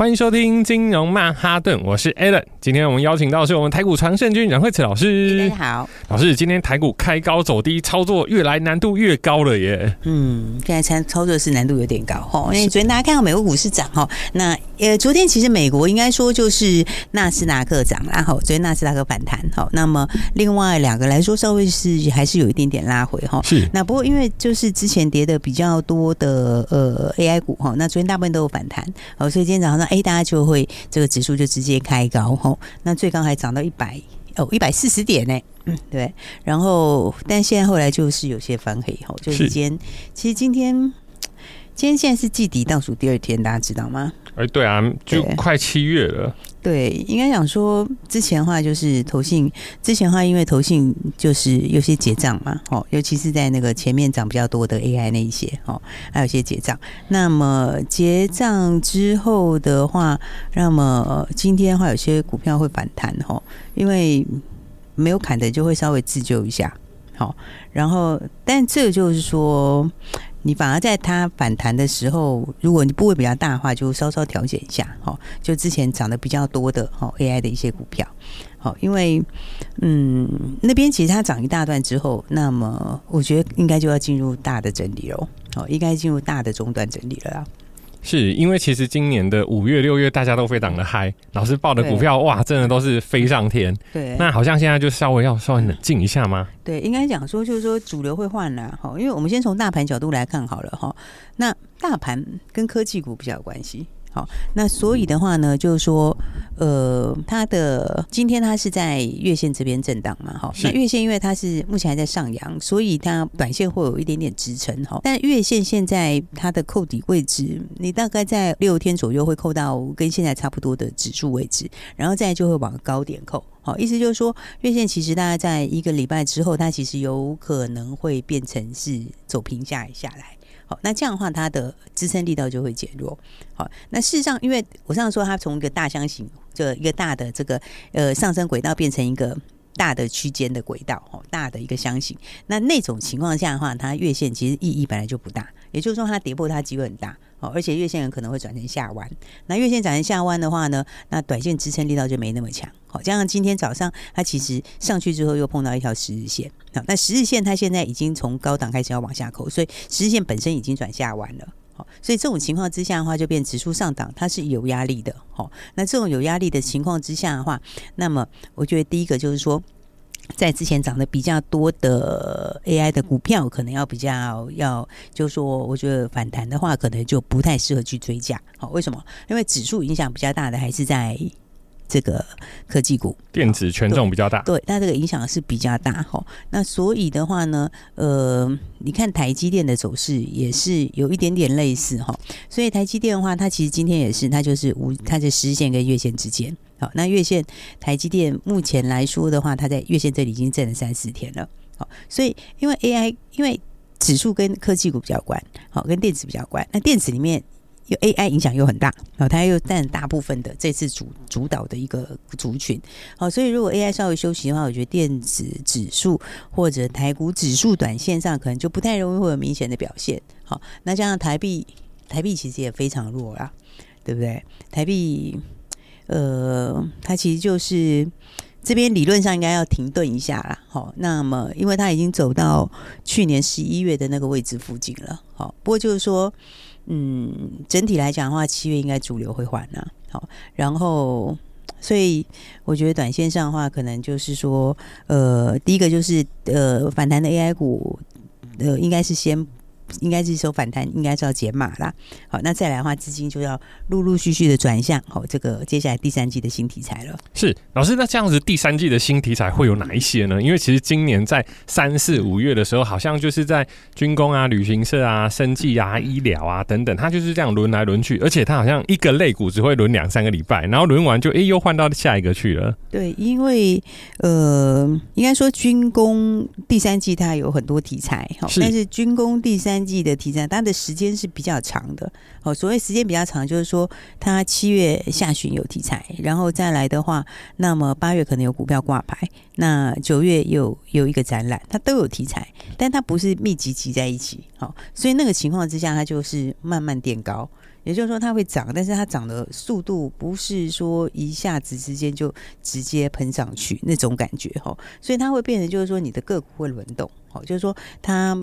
欢迎收听金融曼哈顿，我是 Alan。今天我们邀请到的是我们台股常胜军阮慧慈老师。大家好，老师，今天台股开高走低，操作越来难度越高了耶。嗯，现在操操作是难度有点高哈。因为昨天大家看到美国股市涨哈，那呃昨天其实美国应该说就是纳斯达克涨，然后昨天纳斯达克反弹哈。那么另外两个来说，稍微是还是有一点点拉回哈。是。那不过因为就是之前跌的比较多的呃 AI 股哈，那昨天大部分都有反弹哦，所以今天早上呢。哎，大家就会这个指数就直接开高吼，那最高还涨到一百哦一百四十点呢，嗯对，然后但现在后来就是有些翻黑吼，就是今天其实今天今天现在是季底倒数第二天，大家知道吗？哎，对啊，就快七月了。对，应该讲说之前的话就是投信，之前的话因为投信就是有些结账嘛，哦，尤其是在那个前面涨比较多的 AI 那一些，哦，还有些结账。那么结账之后的话，那么今天的话有些股票会反弹，哦，因为没有砍的就会稍微自救一下，好，然后但这个就是说。你反而在它反弹的时候，如果你部位比较大的话，就稍稍调节一下，哈，就之前涨得比较多的哈 AI 的一些股票，好，因为嗯那边其实它涨一大段之后，那么我觉得应该就要进入大的整理喽，好，应该进入大的中段整理了啦。是因为其实今年的五月、六月大家都非常的嗨，老师报的股票哇，真的都是飞上天。对，那好像现在就稍微要稍微冷静一下吗？对，应该讲说就是说主流会换了哈，因为我们先从大盘角度来看好了哈，那大盘跟科技股比较有关系。好，那所以的话呢，就是说，呃，它的今天它是在月线这边震荡嘛，哈，那月线因为它是目前还在上扬，所以它短线会有一点点支撑哈。但月线现在它的扣底位置，你大概在六天左右会扣到跟现在差不多的指数位置，然后再就会往高点扣。好，意思就是说，月线其实大概在一个礼拜之后，它其实有可能会变成是走平下下来。好，那这样的话，它的支撑力道就会减弱。好，那事实上，因为我上次说，它从一个大箱型，个一个大的这个呃上升轨道，变成一个大的区间的轨道，哦，大的一个箱型。那那种情况下的话，它月线其实意义本来就不大，也就是说，它跌破它机会很大。哦，而且月线有可能会转成下弯。那月线转成下弯的话呢，那短线支撑力道就没那么强。好，加上今天早上它其实上去之后又碰到一条十日线。那十日线它现在已经从高档开始要往下扣，所以十日线本身已经转下弯了。所以这种情况之下的话，就变指数上涨它是有压力的。好，那这种有压力的情况之下的话，那么我觉得第一个就是说。在之前涨得比较多的 AI 的股票，可能要比较要，就是说，我觉得反弹的话，可能就不太适合去追加。好，为什么？因为指数影响比较大的还是在这个科技股，电子权重比较大。对，那这个影响是比较大。哈，那所以的话呢，呃，你看台积电的走势也是有一点点类似哈。所以台积电的话，它其实今天也是，它就是无，它在十日线跟月线之间。好，那月线台积电目前来说的话，它在月线这里已经震了三四天了。好，所以因为 AI，因为指数跟科技股比较关，好，跟电子比较关。那电子里面有 AI 影响又很大，好，它又占大部分的这次主主导的一个族群。好，所以如果 AI 稍微休息的话，我觉得电子指数或者台股指数短线上可能就不太容易会有明显的表现。好，那加上台币，台币其实也非常弱啦，对不对？台币。呃，它其实就是这边理论上应该要停顿一下啦。好，那么因为它已经走到去年十一月的那个位置附近了。好，不过就是说，嗯，整体来讲的话，七月应该主流会还了。好，然后所以我觉得短线上的话，可能就是说，呃，第一个就是呃，反弹的 AI 股，呃，应该是先。应该是说反弹，应该是要解码啦。好，那再来的话，资金就要陆陆续续的转向。好，这个接下来第三季的新题材了。是老师，那这样子第三季的新题材会有哪一些呢？因为其实今年在三四五月的时候，好像就是在军工啊、旅行社啊、生技啊、医疗啊等等，它就是这样轮来轮去，而且它好像一个类股只会轮两三个礼拜，然后轮完就哎、欸、又换到下一个去了。对，因为呃，应该说军工第三季它有很多题材，好，但是军工第三。三季的题材，它的时间是比较长的。哦，所谓时间比较长，就是说它七月下旬有题材，然后再来的话，那么八月可能有股票挂牌，那九月有有一个展览，它都有题材，但它不是密集集在一起。哦，所以那个情况之下，它就是慢慢垫高。也就是说，它会涨，但是它涨的速度不是说一下子之间就直接喷上去那种感觉哈，所以它会变成就是说你的个股会轮动，哦，就是说它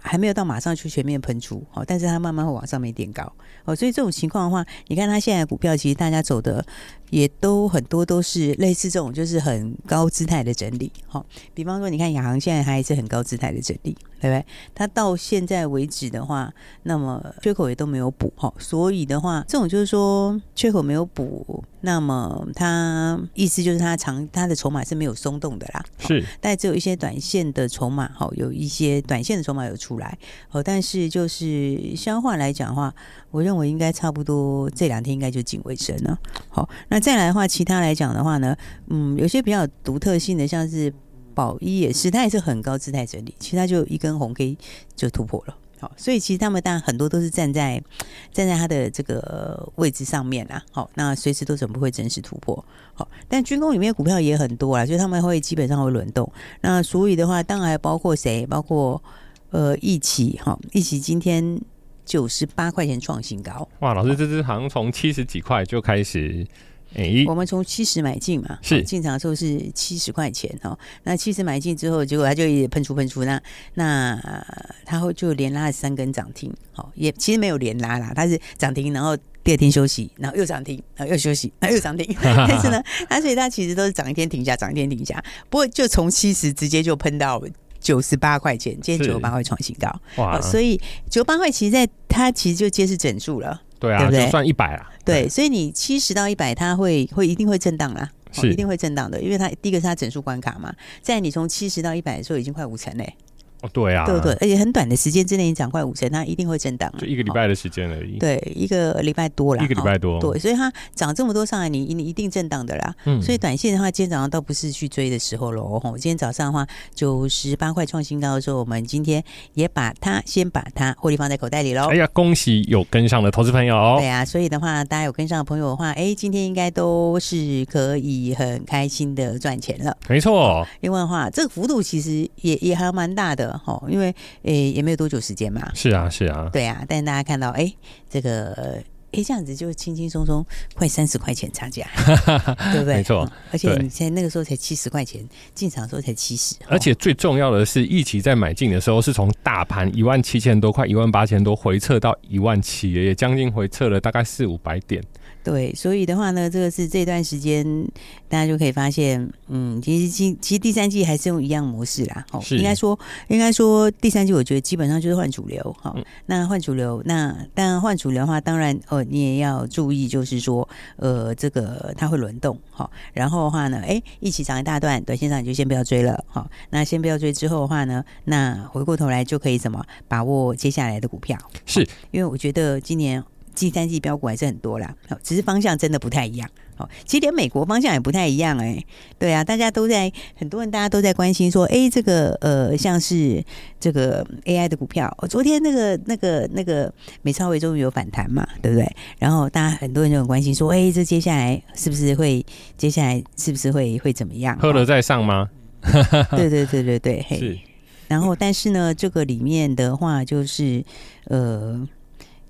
还没有到马上去全面喷出，哦，但是它慢慢会往上面垫高，哦，所以这种情况的话，你看它现在股票其实大家走的也都很多都是类似这种，就是很高姿态的整理，好，比方说你看亚航现在还是很高姿态的整理。对不对？它到现在为止的话，那么缺口也都没有补哈，所以的话，这种就是说缺口没有补，那么它意思就是它长它的筹码是没有松动的啦，是，但只有一些短线的筹码哈，有一些短线的筹码有出来，哦，但是就是消化来讲的话，我认为应该差不多这两天应该就近尾声了。好，那再来的话，其他来讲的话呢，嗯，有些比较独特性的，像是。宝一也是，它也是很高姿态整理，其实它就一根红 K 就突破了。好，所以其实他们当然很多都是站在站在它的这个位置上面啊。好，那随时都怎么会真实突破？好，但军工里面股票也很多啊，所以他们会基本上会轮动。那所以的话，当然还包括谁？包括呃一起哈，一起今天九十八块钱创新高。哇，老师，这只好像从七十几块就开始。哎，我们从七十买进嘛，是进场的时候是七十块钱哦。那七十买进之后，结果它就一直喷出喷出，那那它会就连拉了三根涨停，好，也其实没有连拉啦，它是涨停，然后第二天休息，然后又涨停，然后又休息，然后又涨停。但是呢，它所以它其实都是涨一天停下，涨一天停下。不过就从七十直接就喷到九十八块钱，今天九十八块创新高哇！所以九十八块其实在它其实就揭示整数了。对啊，对不对？就算一百啊。对，所以你七十到一百，它会会一定会震荡啦，哦一定会震荡的，因为它第一个是它整数关卡嘛。在你从七十到一百的时候，已经快五成嘞。哦，对啊，对不对？而且很短的时间之内，你涨快五成，它一定会震荡。就一个礼拜的时间而已。对，一个礼拜多了。一个礼拜多。对，所以它涨这么多上来，你你一定震荡的啦。嗯。所以短线的话，今天早上倒不是去追的时候喽。吼，今天早上的话，九十八块创新高的时候，我们今天也把它先把它获利放在口袋里喽。哎呀，恭喜有跟上的投资朋友。对啊，所以的话，大家有跟上的朋友的话，哎，今天应该都是可以很开心的赚钱了。没错。另外的话，这个幅度其实也也还蛮大的哈，因为。诶，也没有多久时间嘛。是啊，是啊。对啊，但是大家看到，哎，这个，哎，这样子就轻轻松松快三十块钱差价，对不对？没错。而且你现在那个时候才七十块钱，进场的时候才七十。而且最重要的是，一起在买进的时候，是从大盘一万七千多块、一万八千多回撤到一万七，也将近回撤了大概四五百点。对，所以的话呢，这个是这段时间大家就可以发现，嗯，其实其其实第三季还是用一样模式啦。哦，应该说应该说第三季，我觉得基本上就是换主流。好，嗯，那换主流，那当然换主流的话，当然哦，你也要注意，就是说，呃，这个它会轮动。好，然后的话呢，哎，一起涨一大段，短线上你就先不要追了。好，那先不要追之后的话呢，那回过头来就可以怎么把握接下来的股票？是因为我觉得今年。第三季标股还是很多啦，只是方向真的不太一样。哦，其实连美国方向也不太一样哎、欸。对啊，大家都在，很多人大家都在关心说，哎、欸，这个呃，像是这个 AI 的股票，昨天那个那个那个美超微终于有反弹嘛，对不对？然后大家很多人就很关心说，哎、欸，这接下来是不是会，接下来是不是会会怎么样？喝了再上吗？对对对对对，嘿。是。然后，但是呢，这个里面的话就是呃。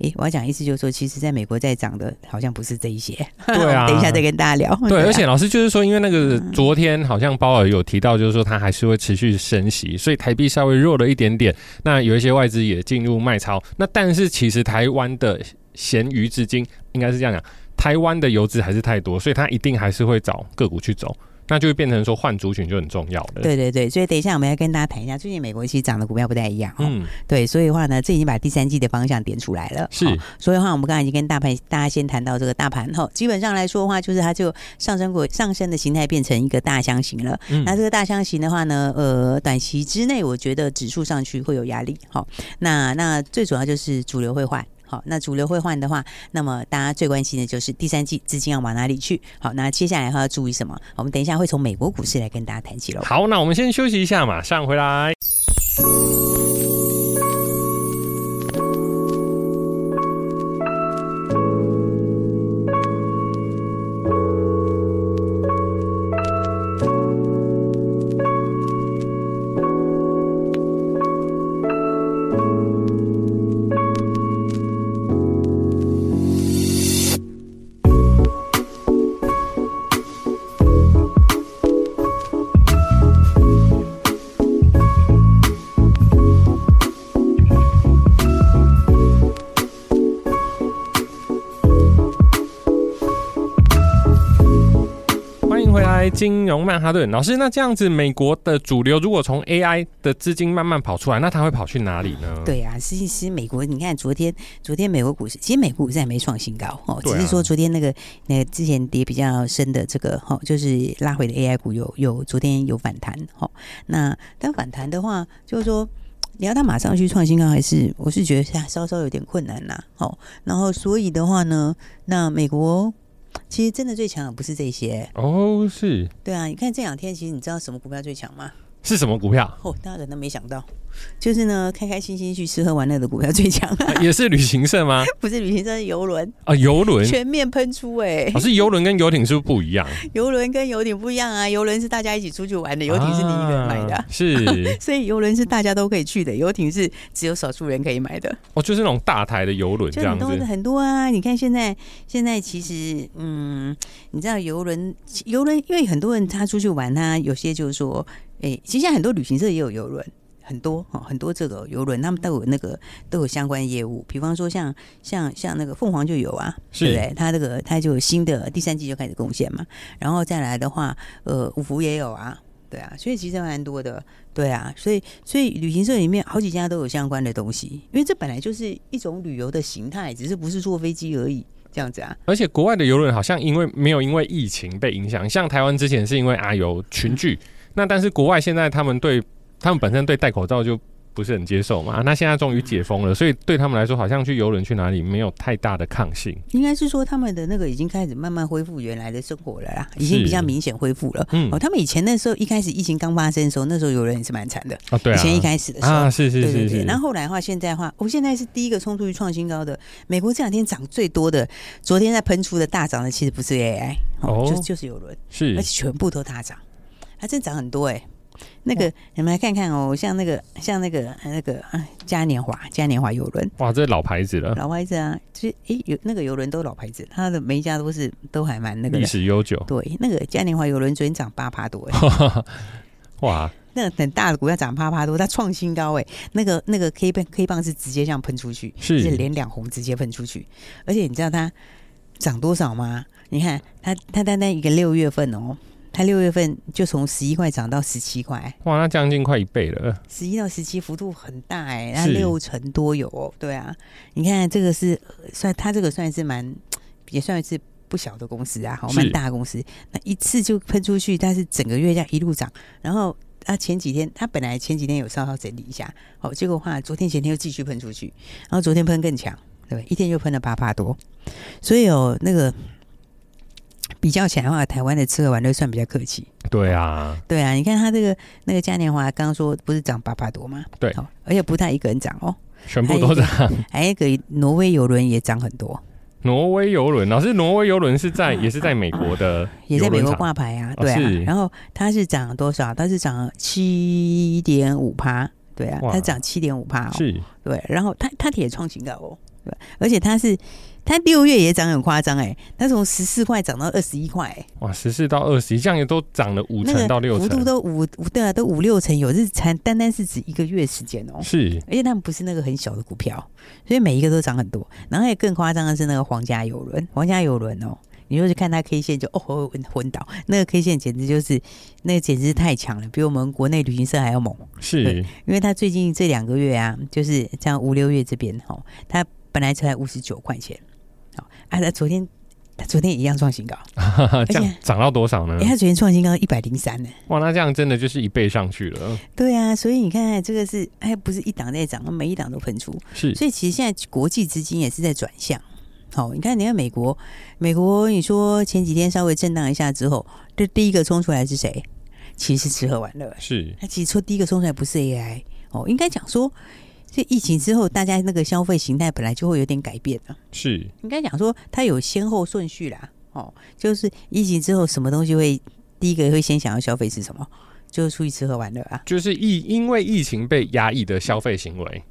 诶，我要讲意思就是说，其实在美国在涨的，好像不是这一些。对啊，等一下再跟大家聊。对，而且老师就是说，因为那个昨天好像鲍尔有提到，就是说他还是会持续升息，所以台币稍微弱了一点点。那有一些外资也进入卖超。那但是其实台湾的闲余资金应该是这样讲，台湾的游资还是太多，所以他一定还是会找个股去走。那就会变成说换族群就很重要了。对对对，所以等一下我们要跟大家谈一下，最近美国其实涨的股票不太一样。嗯，对，所以的话呢，这已经把第三季的方向点出来了。是，所以的话我们刚才已经跟大盘大家先谈到这个大盘后，基本上来说的话，就是它就上升过上升的形态变成一个大箱型了。嗯，那这个大箱型的话呢，呃，短期之内我觉得指数上去会有压力。好，那那最主要就是主流会换。好，那主流会换的话，那么大家最关心的就是第三季资金要往哪里去？好，那接下来的话要注意什么？我们等一下会从美国股市来跟大家谈起喽。好，那我们先休息一下，马上回来。金融曼哈顿老师，那这样子，美国的主流如果从 AI 的资金慢慢跑出来，那它会跑去哪里呢？对啊，实际是美国，你看昨天，昨天美国股市，其实美国股市还没创新高哦，只是说昨天那个那个之前跌比较深的这个哈，就是拉回的 AI 股有有昨天有反弹哈。那但反弹的话，就是说你要它马上去创新高，还是我是觉得稍稍有点困难呐。好，然后所以的话呢，那美国。其实真的最强的不是这些哦，是对啊，你看这两天，其实你知道什么股票最强吗？是什么股票？哦，大家可能没想到。就是呢，开开心心去吃喝玩乐的股票最强，也是旅行社吗？不是旅行社，是游轮啊，游轮全面喷出哎、欸！可、哦、是游轮跟游艇是不是不一样？游轮跟游艇不一样啊，游轮是大家一起出去玩的，游艇是你一个人买的，啊、是，所以游轮是大家都可以去的，游艇是只有少数人可以买的。哦，就是那种大台的游轮这样子，很多很多啊！你看现在现在其实嗯，你知道游轮游轮，因为很多人他出去玩，他有些就是说，哎、欸，其实现在很多旅行社也有游轮。很多哈，很多这个游轮，他们都有那个都有相关业务。比方说像像像那个凤凰就有啊，对不对？他这个他就有新的第三季就开始贡献嘛。然后再来的话，呃，五福也有啊，对啊，所以其实蛮多的，对啊。所以所以旅行社里面好几家都有相关的东西，因为这本来就是一种旅游的形态，只是不是坐飞机而已这样子啊。而且国外的游轮好像因为没有因为疫情被影响，像台湾之前是因为啊有群聚，那但是国外现在他们对。他们本身对戴口罩就不是很接受嘛，那现在终于解封了，所以对他们来说，好像去游轮去哪里没有太大的抗性。应该是说他们的那个已经开始慢慢恢复原来的生活了啦，已经比较明显恢复了。嗯，哦，他们以前那时候一开始疫情刚发生的时候，那时候游轮也是蛮惨的啊。对啊，以前一开始的时候啊，是是是是。对对对，然后后来的话，现在的话，我现在是第一个冲出去创新高的。美国这两天涨最多的，昨天在喷出的大涨的，其实不是 AI 哦，就就是游轮，是而且全部都大涨，它真涨很多哎。那个，你们来看看哦，像那个，像那个，那个嘉年华，嘉年华游轮，哇，这是老牌子了，老牌子啊，其实诶，有那个游轮都老牌子，它的每一家都是都还蛮那个历史悠久。对，那个嘉年华游轮昨天涨八趴多，哇，那个很大的股票涨八趴多，它创新高哎，那个那个 K 棒 K 棒是直接这样喷出去，是连两红直接喷出去，而且你知道它涨多少吗？你看它它单单一个六月份哦。它六月份就从十一块涨到十七块，哇，那将近快一倍了。十一到十七幅度很大哎、欸，那六成多有哦。对啊，你看这个是算它这个算是蛮也算是不小的公司啊，好蛮大的公司。那一次就喷出去，但是整个月价一路涨。然后它前几天它本来前几天有稍稍整理一下，好，结果话昨天前天又继续喷出去，然后昨天喷更强，对，一天就喷了八八多。所以哦那个。比较起来的话，台湾的吃喝玩乐算比较客气。对啊，对啊，你看他这个那个嘉年华，刚刚说不是涨八百多吗？对，而且不太一个人涨哦，全部都涨。还有一个挪威游轮也涨很多。挪威游轮，老师，挪威游轮是在也是在美国的，也在美国挂牌啊。对啊，然后它是涨多少？它是涨七点五趴。对啊，它涨七点五趴哦。是，对，然后它它也创新高哦。对，而且它是。它六月也涨很夸张哎，它从十四块涨到二十一块哎，哇，十四到二十一，这样也都涨了五成到六成，幅度都五五对啊，都五六成有，是才单单是指一个月时间哦，是，而且他们不是那个很小的股票，所以每一个都涨很多。然后也更夸张的是那个皇家游轮，皇家游轮哦，你就是看它 K 线就哦昏昏倒，那个 K 线简直就是那个简直是太强了，比我们国内旅行社还要猛，是，因为它最近这两个月啊，就是像五六月这边哦，它本来才五十九块钱。啊，他昨天，他昨天也一样创新高，这样涨到多少呢？哎，他昨天创新高一百零三呢。哇，那这样真的就是一倍上去了。对啊，所以你看，这个是哎，不是一档在涨，每一档都喷出。是，所以其实现在国际资金也是在转向。好，你看，你看美国，美国，你说前几天稍微震荡一下之后，这第一个冲出来是谁？其实是吃喝玩乐。是，他其实说第一个冲出来不是 AI 哦，应该讲说。这疫情之后，大家那个消费形态本来就会有点改变了。是，应该讲说它有先后顺序啦。哦，就是疫情之后，什么东西会第一个会先想要消费是什么？就是出去吃喝玩乐啊。就是疫因为疫情被压抑的消费行为。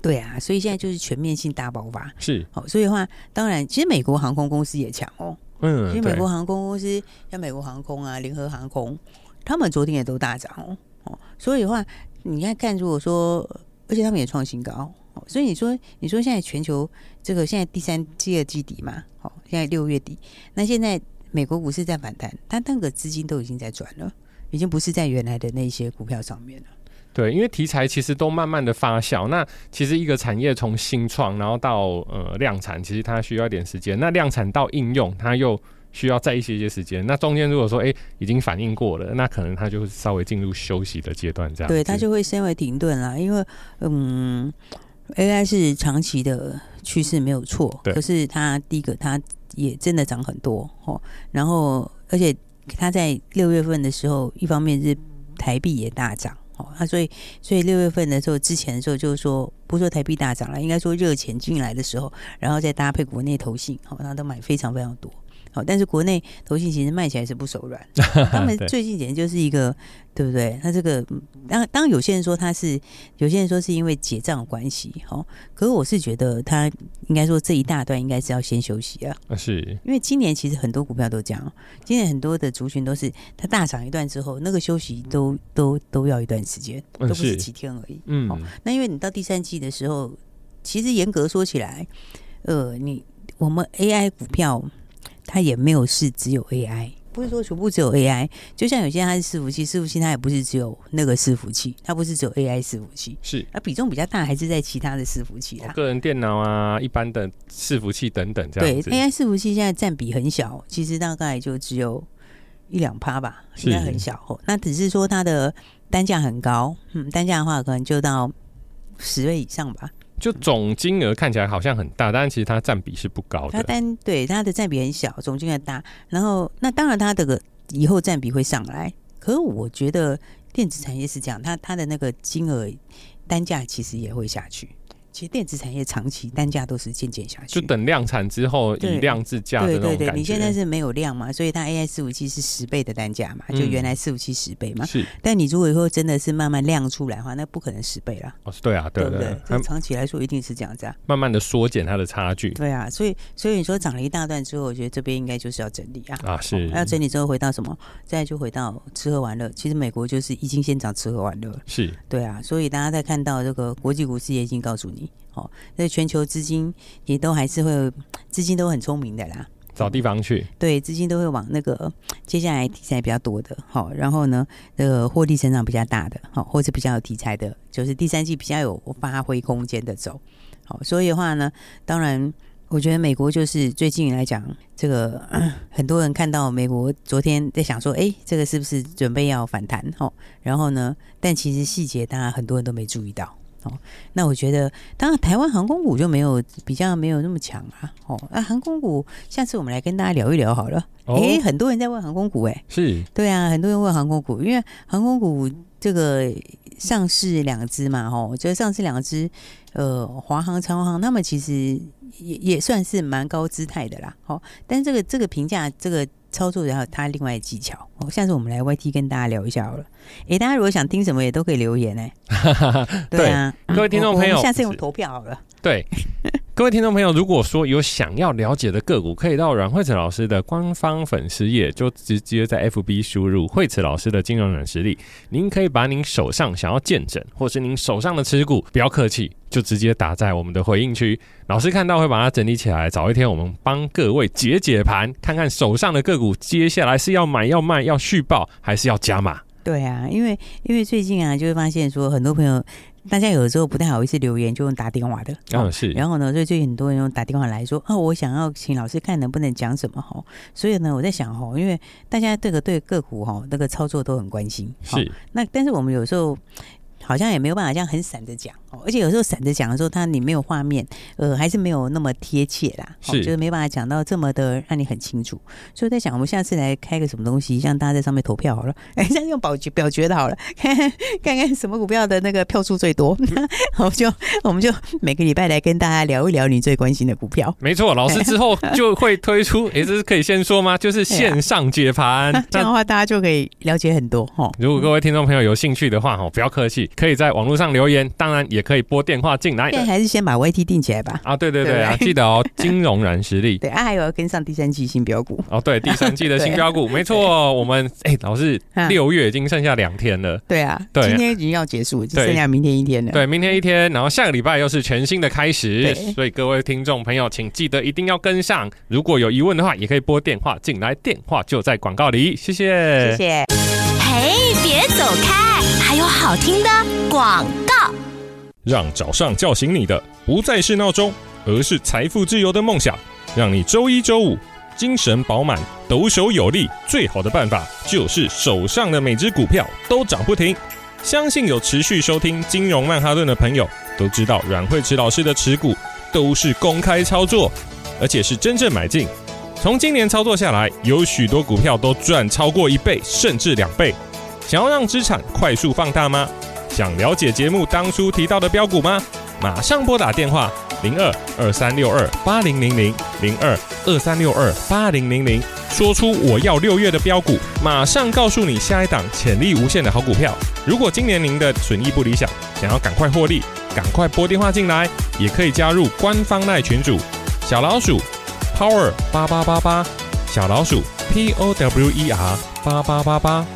对啊，所以现在就是全面性大爆发。是，哦，所以的话，当然，其实美国航空公司也强哦。嗯，其实美国航空公司像美国航空啊、联合航空，他们昨天也都大涨哦。哦，所以的话，你看看，如果说。而且他们也创新高，所以你说，你说现在全球这个现在第三季的季底嘛，好，现在六月底，那现在美国股市在反弹，但那个资金都已经在转了，已经不是在原来的那些股票上面了。对，因为题材其实都慢慢的发酵。那其实一个产业从新创，然后到呃量产，其实它需要一点时间。那量产到应用，它又需要再一些些时间。那中间如果说哎已经反应过了，那可能它就会稍微进入休息的阶段，这样。对，它就会稍微停顿啦，因为嗯，AI 是长期的趋势没有错，可是它第一个它也真的涨很多哦，然后而且它在六月份的时候，一方面是台币也大涨。哦，那所以，所以六月份的时候，之前的时候就是说，不说台币大涨了，应该说热钱进来的时候，然后再搭配国内投信，好，那都买非常非常多。好，但是国内投信其实卖起来是不手软，他们最近简直就是一个，对不对？他这个当当有些人说他是，有些人说是因为结账关系，好，可是我是觉得他应该说这一大段应该是要先休息啊，是因为今年其实很多股票都这样，今年很多的族群都是它大涨一段之后，那个休息都都都要一段时间，都不是几天而已。嗯，那因为你到第三季的时候，其实严格说起来，呃，你我们 AI 股票。它也没有是只有 AI，不是说全部只有 AI。就像有些它是伺服器，伺服器它也不是只有那个伺服器，它不是只有 AI 伺服器，是它比重比较大，还是在其他的伺服器啊，个人电脑啊，一般的伺服器等等这样子。对，AI 伺服器现在占比很小，其实大概就只有一两趴吧，应该很小。哦那只是说它的单价很高，嗯，单价的话可能就到十位以上吧。就总金额看起来好像很大，但是其实它占比是不高的。它单对它的占比很小，总金额大。然后那当然它这个以后占比会上来，可是我觉得电子产业是这样，它它的那个金额单价其实也会下去。其实电子产业长期单价都是渐渐下去，就等量产之后以量制价的那种感觉。对对对，你现在是没有量嘛，所以它 AI 四五七是十倍的单价嘛，就原来四五七十倍嘛。是，但你如果以后真的是慢慢量出来的话，那不可能十倍了。哦，对啊，对对对，这长期来说一定是这样子啊，慢慢的缩减它的差距。对啊，所以所以你说涨了一大段之后，我觉得这边应该就是要整理啊。啊，是。要整理之后回到什么？再就回到吃喝玩乐。其实美国就是已经先涨吃喝玩乐。是。对啊，所以大家在看到这个国际股市也已经告诉你。哦，那全球资金也都还是会，资金都很聪明的啦，找地方去。对，资金都会往那个接下来题材比较多的，好，然后呢，这个获利成长比较大的，好，或者比较有题材的，就是第三季比较有发挥空间的走。好，所以的话呢，当然，我觉得美国就是最近来讲，这个很多人看到美国昨天在想说，哎，这个是不是准备要反弹？哦，然后呢，但其实细节大家很多人都没注意到。那我觉得，当然台湾航空股就没有比较没有那么强啊。哦，那航空股，下次我们来跟大家聊一聊好了。哎、哦欸，很多人在问航空股、欸，哎，是对啊，很多人问航空股，因为航空股这个上市两只嘛，哦，就上市两只，呃，华航、长航，他们其实也也算是蛮高姿态的啦。哦，但是这个这个评价这个。操作然后他另外的技巧哦，下次我们来 YT 跟大家聊一下好了。哎，大家如果想听什么也都可以留言哎。对啊，各位听众朋友，下次用投票好了。对，各位听众朋友，如果说有想要了解的个股，可以到阮慧慈老师的官方粉丝页，就直接在 FB 输入慧慈老师的金融软实力。您可以把您手上想要见证，或是您手上的持股，不要客气。就直接打在我们的回应区，老师看到会把它整理起来。早一天我们帮各位解解盘，看看手上的个股接下来是要买、要卖、要续报，还是要加码？对啊，因为因为最近啊，就会发现说很多朋友，大家有的时候不太好意思留言，就用打电话的。嗯，是。然后呢，所以最近很多人用打电话来说，哦，我想要请老师看能不能讲什么哈。所以呢，我在想哈，因为大家这个对个股哈那个操作都很关心。是。那但是我们有时候。好像也没有办法这样很散的讲哦，而且有时候散着讲的时候，它你没有画面，呃，还是没有那么贴切啦，是，就是没办法讲到这么的让你很清楚。所以在想，我们下次来开个什么东西，让大家在上面投票好了，哎，这样用表决表决的好了，看 看看看什么股票的那个票数最多，我们就我们就每个礼拜来跟大家聊一聊你最关心的股票。没错，老师之后就会推出，哎，这是可以先说吗？就是线上解盘，这样的话大家就可以了解很多哈。如果各位听众朋友有兴趣的话，哈，不要客气。可以在网络上留言，当然也可以拨电话进来。现在还是先把 YT 定起来吧。啊，对对对啊，记得哦，金融软实力。对啊，还有要跟上第三季新标股。哦，对，第三季的新标股，没错。我们哎，老师，六月已经剩下两天了。对啊，对，今天已经要结束，就剩下明天一天了。对，明天一天，然后下个礼拜又是全新的开始。所以各位听众朋友，请记得一定要跟上。如果有疑问的话，也可以拨电话进来，电话就在广告里。谢谢，谢谢。嘿，别走开，好听的广告。让早上叫醒你的不再是闹钟，而是财富自由的梦想。让你周一、周五精神饱满、抖擞有力。最好的办法就是手上的每只股票都涨不停。相信有持续收听金融曼哈顿的朋友都知道，阮慧慈老师的持股都是公开操作，而且是真正买进。从今年操作下来，有许多股票都赚超过一倍，甚至两倍。想要让资产快速放大吗？想了解节目当初提到的标股吗？马上拨打电话零二二三六二八零零零零二二三六二八零零零，说出我要六月的标股，马上告诉你下一档潜力无限的好股票。如果今年您的损益不理想，想要赶快获利，赶快拨电话进来，也可以加入官方赖群组小老鼠 Power 八八八八，小老鼠 P O W E R 八八八八。